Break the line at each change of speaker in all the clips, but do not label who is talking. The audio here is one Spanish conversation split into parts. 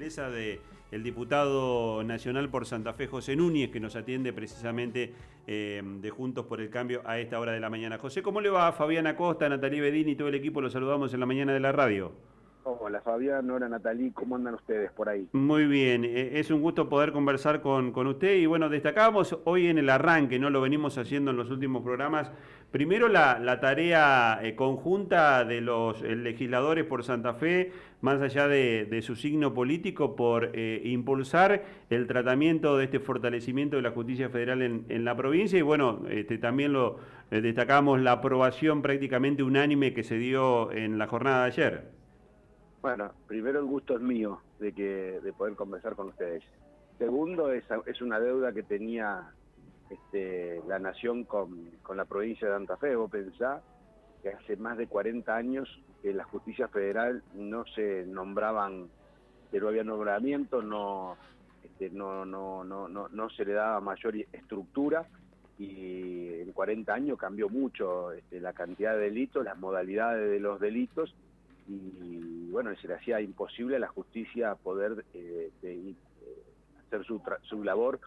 de el diputado nacional por Santa Fe, José Núñez, que nos atiende precisamente eh, de Juntos por el Cambio a esta hora de la mañana. José, ¿cómo le va? Fabián Acosta, Natalie Bedini y todo el equipo, los saludamos en la mañana de la radio.
Hola Fabián, hola Natalí, ¿cómo andan ustedes por ahí?
Muy bien, eh, es un gusto poder conversar con, con usted y bueno, destacábamos hoy en el arranque, ¿no? Lo venimos haciendo en los últimos programas. Primero la, tarea eh, conjunta de los eh, legisladores por Santa Fe, más allá de, su signo político, por impulsar el tratamiento de este fortalecimiento de la justicia federal en, la provincia y bueno, este, también lo destacamos la aprobación prácticamente unánime que se dio en la jornada de ayer.
Bueno, primero el gusto es mío de que de poder conversar con ustedes. Segundo, es, es una deuda que tenía este, la nación con, la provincia de Santa Fe. Vos pensás que hace más de 40 años que la justicia federal no se nombraban, que no había nombramiento, no, este, no, no, no, no, no se le daba mayor estructura y en 40 años cambió mucho este, la cantidad de delitos, las modalidades de los delitos y bueno, se le hacía imposible a la justicia poder eh, eh, hacer su, su labor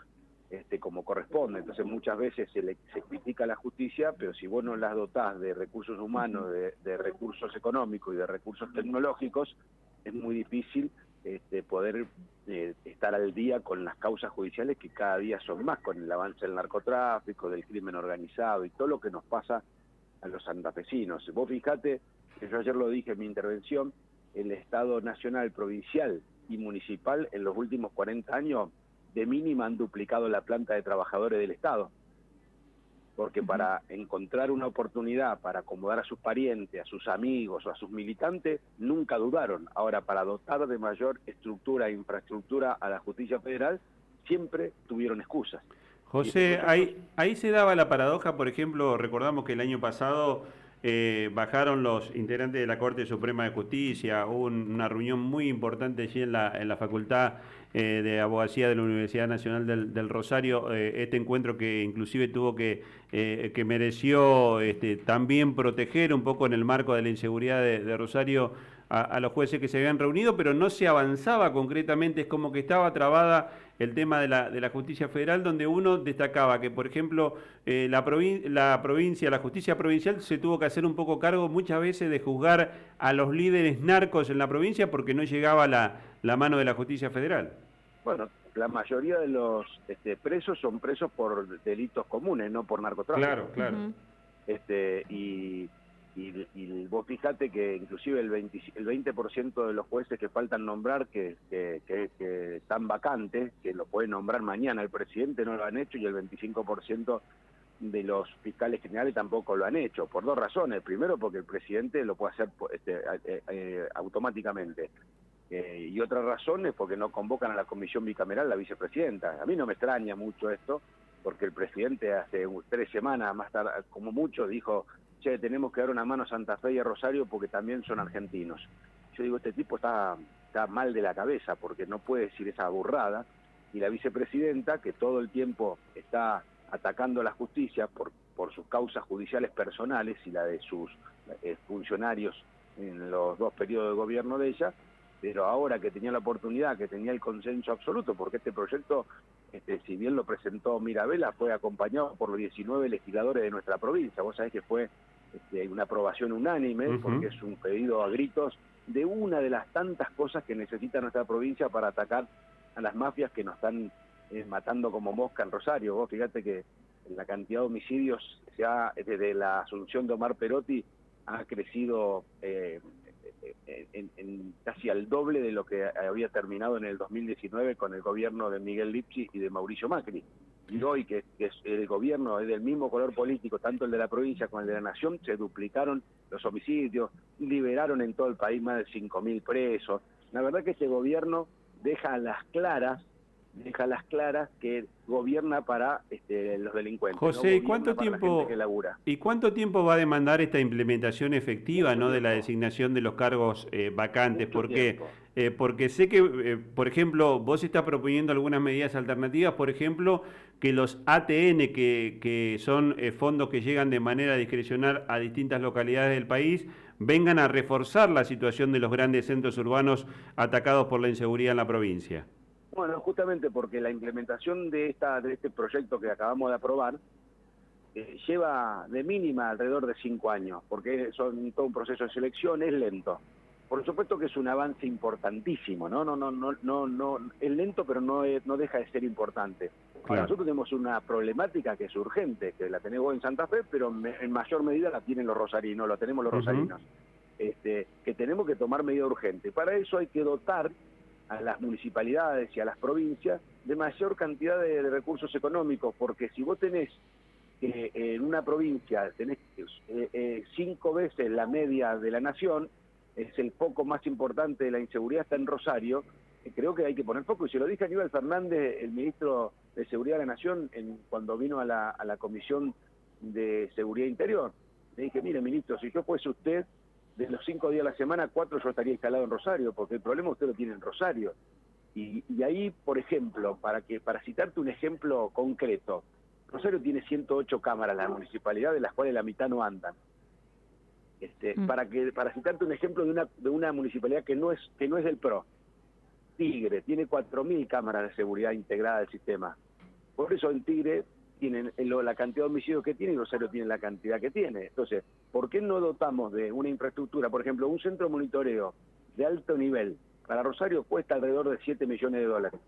este, como corresponde. Entonces muchas veces se, le, se critica a la justicia, pero si vos no las dotás de recursos humanos, de, recursos económicos y de recursos tecnológicos, es muy difícil este, poder eh, estar al día con las causas judiciales que cada día son más, con el avance del narcotráfico, del crimen organizado y todo lo que nos pasa a los santafesinos. Vos fijate yo ayer lo dije en mi intervención, el Estado nacional, provincial y municipal en los últimos 40 años de mínima han duplicado la planta de trabajadores del Estado. Porque para encontrar una oportunidad para acomodar a sus parientes, a sus amigos o a sus militantes, nunca dudaron. Ahora, para dotar de mayor estructura e infraestructura a la justicia federal, siempre tuvieron excusas.
José, ahí, ahí se daba la paradoja, por ejemplo, recordamos que el año pasado eh, bajaron los integrantes de la Corte Suprema de Justicia, hubo una reunión muy importante allí en la, en la Facultad eh, de Abogacía de la Universidad Nacional del, Rosario, eh, este encuentro que inclusive tuvo que, que mereció este, también proteger un poco en el marco de la inseguridad de Rosario a, los jueces que se habían reunido, pero no se avanzaba concretamente, es como que estaba trabada el tema de la, de la justicia federal, donde uno destacaba que, por ejemplo, eh, la, la provincia, la justicia provincial se tuvo que hacer un poco cargo muchas veces de juzgar a los líderes narcos en la provincia porque no llegaba la, la mano de la justicia federal.
Bueno, la mayoría de los este, presos son presos por delitos comunes, no por narcotráfico.
Claro, claro.
este, y y, vos fijate que inclusive el 20%, el 20 de los jueces que faltan nombrar, que, que, que, están vacantes, que lo puede nombrar mañana el presidente, no lo han hecho, y el 25% de los fiscales generales tampoco lo han hecho, por dos razones. Primero, porque el presidente lo puede hacer este, eh, eh, automáticamente. Eh, y otra razón es porque no convocan a la comisión bicameral la vicepresidenta. A mí no me extraña mucho esto, porque el presidente hace tres semanas, más como mucho, dijo che, tenemos que dar una mano a Santa Fe y a Rosario porque también son argentinos. Yo digo, este tipo está, está mal de la cabeza porque no puede decir esa burrada. Y la vicepresidenta, que todo el tiempo está atacando a la justicia por, por sus causas judiciales personales y la de sus eh, funcionarios en los dos periodos de gobierno de ella, pero ahora que tenía la oportunidad, que tenía el consenso absoluto, porque este proyecto, este, si bien lo presentó Mirabella, fue acompañado por los 19 legisladores de nuestra provincia. Vos sabés que fue este, una aprobación unánime, porque es un pedido a gritos de una de las tantas cosas que necesita nuestra provincia para atacar a las mafias que nos están eh, matando como mosca en Rosario. Vos fíjate que la cantidad de homicidios ya desde la asunción de Omar Perotti ha crecido eh, en, casi al doble de lo que había terminado en el 2019 con el gobierno de Miguel Lipchi y de Mauricio Macri. Y hoy que, el gobierno es del mismo color político, tanto el de la provincia como el de la nación, se duplicaron los homicidios, liberaron en todo el país más de 5.000 presos. La verdad que este gobierno deja a las claras deja las claras que gobierna para este, los delincuentes.
José, ¿y cuánto tiempo y cuánto tiempo va a demandar esta implementación efectiva, no, de la designación de los cargos eh, vacantes? Porque eh, porque sé que, eh, por ejemplo, vos estás proponiendo algunas medidas alternativas, por ejemplo, que los ATN, que, que son fondos que llegan de manera discrecional a distintas localidades del país, vengan a reforzar la situación de los grandes centros urbanos atacados por la inseguridad en la provincia.
Bueno, justamente porque la implementación de, esta, de este proyecto que acabamos de aprobar eh, lleva de mínima alrededor de cinco años, porque son todo un proceso de selección, es lento. Por supuesto que es un avance importantísimo, ¿no? No, no, no, no, no, es lento, pero no, no deja de ser importante. Nosotros tenemos una problemática que es urgente, que la tenemos en Santa Fe, pero en mayor medida la tienen los rosarinos, lo tenemos los rosarinos. Este, que tenemos que tomar medida urgente. Para eso hay que dotar a las municipalidades y a las provincias de mayor cantidad de, recursos económicos, porque si vos tenés que en una provincia tenés eh, eh, cinco veces la media de la nación, es el foco más importante de la inseguridad, está en Rosario, eh, creo que hay que poner foco, y se lo dije a Aníbal Fernández, el ministro de Seguridad de la Nación, en, cuando vino a la, a la Comisión de Seguridad Interior, le dije, mire ministro, si yo fuese usted, de los cinco días a la semana, cuatro yo estaría instalado en Rosario, porque el problema usted lo tiene en Rosario. Y, ahí, por ejemplo, para que para citarte un ejemplo concreto, Rosario tiene 108 cámaras, la municipalidad, de las cuales la mitad no andan. Este, mm. para que para citarte un ejemplo de una de una municipalidad que no es que no es del PRO, Tigre tiene 4.000 cámaras de seguridad integrada al sistema. Por eso en Tigre tienen la cantidad de homicidios que tiene y Rosario tiene la cantidad que tiene. Entonces, ¿por qué no dotamos de una infraestructura, por ejemplo, un centro de monitoreo de alto nivel? Para Rosario cuesta alrededor de 7 millones de dólares.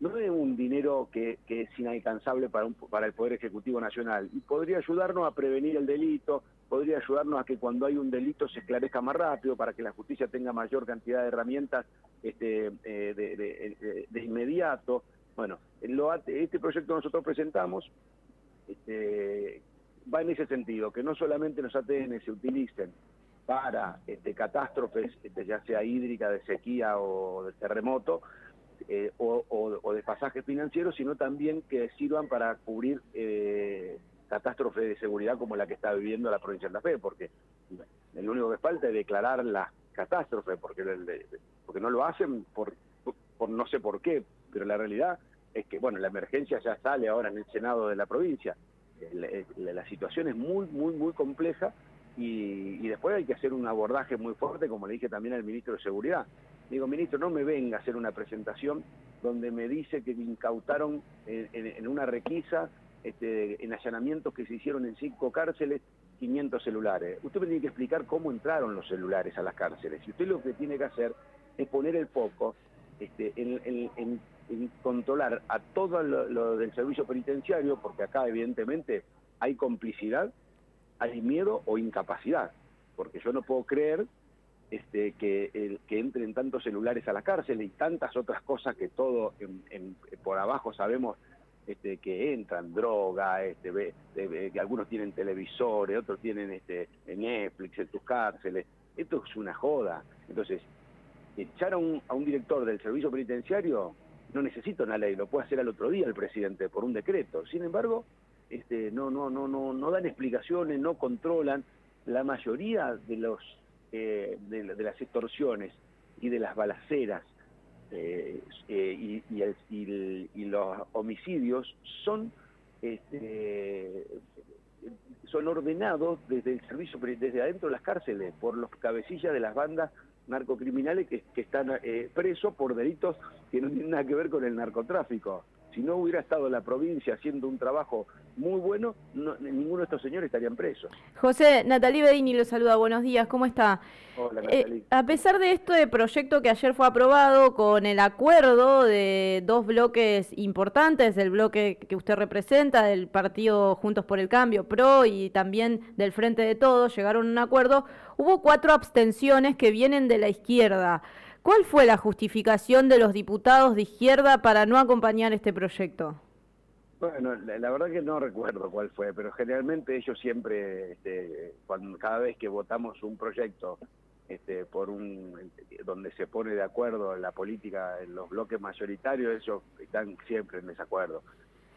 No es un dinero que, es inalcanzable para, para el Poder Ejecutivo Nacional y podría ayudarnos a prevenir el delito, podría ayudarnos a que cuando hay un delito se esclarezca más rápido, para que la justicia tenga mayor cantidad de herramientas este, eh, de inmediato. Bueno, este proyecto que nosotros presentamos este, va en ese sentido, que no solamente los ATN se utilicen para este, catástrofes, este, ya sea hídrica, de sequía o de terremoto, eh, o, de pasajes financieros, sino también que sirvan para cubrir eh, catástrofes de seguridad como la que está viviendo la provincia de La Fe, porque lo único que falta es declarar la catástrofe, porque, porque no lo hacen por, por no sé por qué, pero la realidad es que, bueno, la emergencia ya sale ahora en el Senado de la provincia. La, situación es muy, muy, muy compleja y, después hay que hacer un abordaje muy fuerte, como le dije también al ministro de Seguridad. Digo, ministro, no me venga a hacer una presentación donde me dice que incautaron en, una requisa, este, en allanamientos que se hicieron en cinco cárceles, 500 celulares. Usted me tiene que explicar cómo entraron los celulares a las cárceles. Y usted lo que tiene que hacer es poner el foco este, en, controlar a todo lo, del servicio penitenciario, porque acá evidentemente hay complicidad, hay miedo o incapacidad, porque yo no puedo creer este, que, el, que entren tantos celulares a la cárcel y tantas otras cosas que todo por abajo sabemos este, que entran, droga, este, que algunos tienen televisores, otros tienen este, Netflix en tus cárceles. Esto es una joda. Entonces, echar a un, a un director del servicio penitenciario no necesita una ley, lo puede hacer al otro día el presidente por un decreto. Sin embargo, este, no, no, no, no, no dan explicaciones, no controlan. La mayoría de los eh, de, las extorsiones y de las balaceras eh, eh, y, y, los homicidios son este, son ordenados desde el servicio desde adentro de las cárceles por los cabecillas de las bandas narcocriminales que, que están eh, presos por delitos que no tienen nada que ver con el narcotráfico. Si no hubiera estado la provincia haciendo un trabajo muy bueno, ninguno de estos señores estarían presos.
José, Natalie Bedini lo saluda, buenos días, ¿cómo está?
Hola, eh, Natalie.
a pesar de este proyecto que ayer fue aprobado con el acuerdo de dos bloques importantes, el bloque que usted representa, del partido Juntos por el Cambio, PRO, y también del Frente de Todos, llegaron a un acuerdo, hubo cuatro abstenciones que vienen de la izquierda. ¿Cuál fue la justificación de los diputados de izquierda para no acompañar este proyecto?
Bueno, la, verdad que no recuerdo cuál fue, pero generalmente ellos siempre, este, cuando, cada vez que votamos un proyecto este, por un donde se pone de acuerdo la política en los bloques mayoritarios, ellos están siempre en desacuerdo.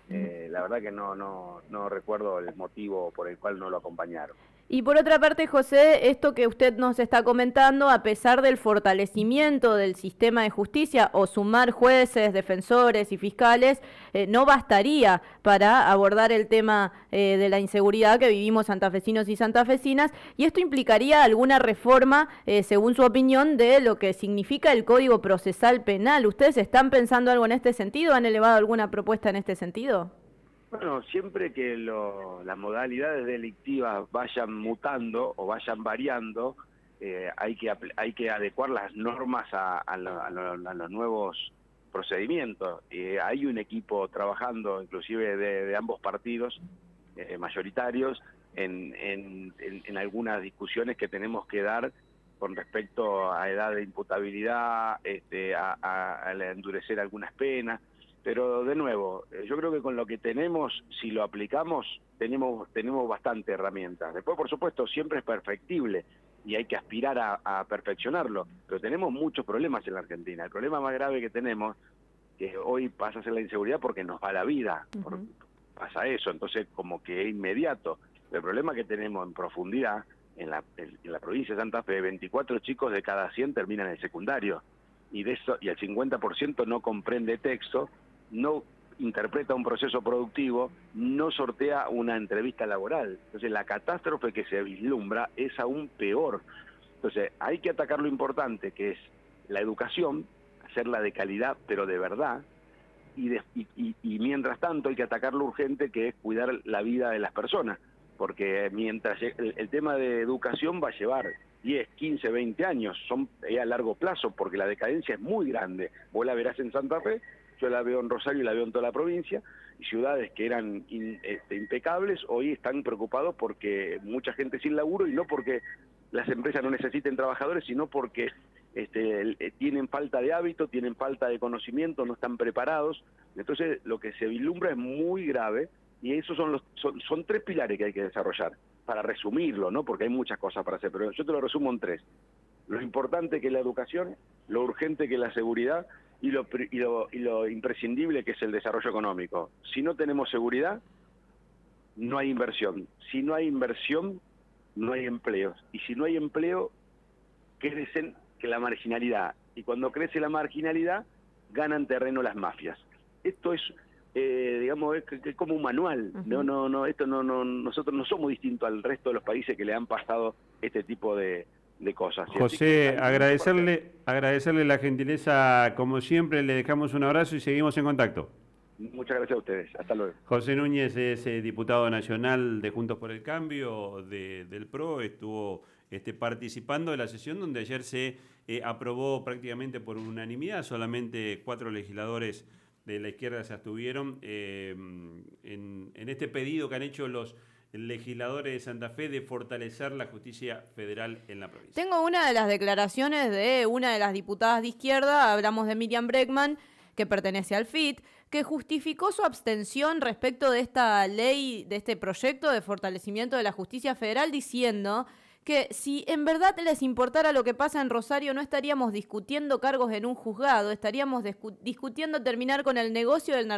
Eh, la verdad que no, no, no recuerdo el motivo por el cual no lo acompañaron.
Y por otra parte, José, esto que usted nos está comentando, a pesar del fortalecimiento del sistema de justicia o sumar jueces, defensores y fiscales, eh, no bastaría para abordar el tema eh, de la inseguridad que vivimos santafesinos y santafesinas, y esto implicaría alguna reforma, eh, según su opinión, de lo que significa el Código Procesal Penal. ¿Ustedes están pensando algo en este sentido? ¿Han elevado alguna propuesta en este sentido?
Bueno, siempre que las modalidades delictivas vayan mutando o vayan variando, eh, hay, que, hay que adecuar las normas a, los nuevos procedimientos. Eh, hay un equipo trabajando, inclusive de, ambos partidos eh, mayoritarios, en, en, algunas discusiones que tenemos que dar con respecto a edad de imputabilidad, este, a, a endurecer algunas penas. Pero de nuevo, eh, yo creo que con lo que tenemos, si lo aplicamos, tenemos, tenemos bastante herramientas. Después, por supuesto, siempre es perfectible y hay que aspirar a, perfeccionarlo, pero tenemos muchos problemas en la Argentina. El problema más grave que tenemos, que hoy pasa a ser la inseguridad porque nos va la vida, pasa eso, entonces como que es inmediato. El problema que tenemos en profundidad, en la, en la provincia de Santa Fe, 24 chicos de cada 100 terminan en el secundario y de eso y el 50% no comprende texto no interpreta un proceso productivo, no sortea una entrevista laboral. Entonces la catástrofe que se vislumbra es aún peor. Entonces hay que atacar lo importante, que es la educación, hacerla de calidad, pero de verdad, y, y, mientras tanto hay que atacar lo urgente, que es cuidar la vida de las personas, porque mientras el, tema de educación va a llevar 10, 15, 20 años, son a largo plazo, porque la decadencia es muy grande. Vos la verás en Santa Fe yo la veo en Rosario y la veo en toda la provincia, y ciudades que eran este, impecables hoy están preocupados porque mucha gente sin laburo y no porque las empresas no necesiten trabajadores, sino porque este, eh, tienen falta de hábito, tienen falta de conocimiento, no están preparados. Entonces lo que se vislumbra es muy grave y esos son, los, son, son tres pilares que hay que desarrollar, para resumirlo, ¿no? porque hay muchas cosas para hacer, pero yo te lo resumo en tres. Lo importante que es la educación, lo urgente que es la seguridad y lo, y lo, y lo imprescindible que es el desarrollo económico. Si no tenemos seguridad, no hay inversión. Si no hay inversión, no hay empleos. Y si no hay empleo, crecen que la marginalidad. Y cuando crece la marginalidad, ganan terreno las mafias. Esto es, eh, digamos, es, como un manual. No, no, no, esto no, no, nosotros no somos distintos al resto de los países que le han pasado este tipo de, de cosas.
José, agradecerle, agradecerle la gentileza, como siempre, le dejamos un abrazo y seguimos en contacto.
Muchas gracias a ustedes. Hasta luego.
José Núñez es eh, diputado nacional de Juntos por el Cambio del PRO, estuvo este, participando de la sesión donde ayer se eh, aprobó prácticamente por unanimidad, solamente cuatro legisladores de la izquierda se abstuvieron eh, en, en este pedido que han hecho los legisladores de Santa Fe de fortalecer la justicia federal en la provincia.
Tengo una de las declaraciones de una de las diputadas de izquierda, hablamos de Miriam Breckman, que pertenece al FIT, que justificó su abstención respecto de esta ley, de este proyecto de fortalecimiento de la justicia federal, diciendo que si en verdad les importara lo que pasa en Rosario, no estaríamos discutiendo cargos en un juzgado, estaríamos discutiendo terminar con el negocio del narcotráfico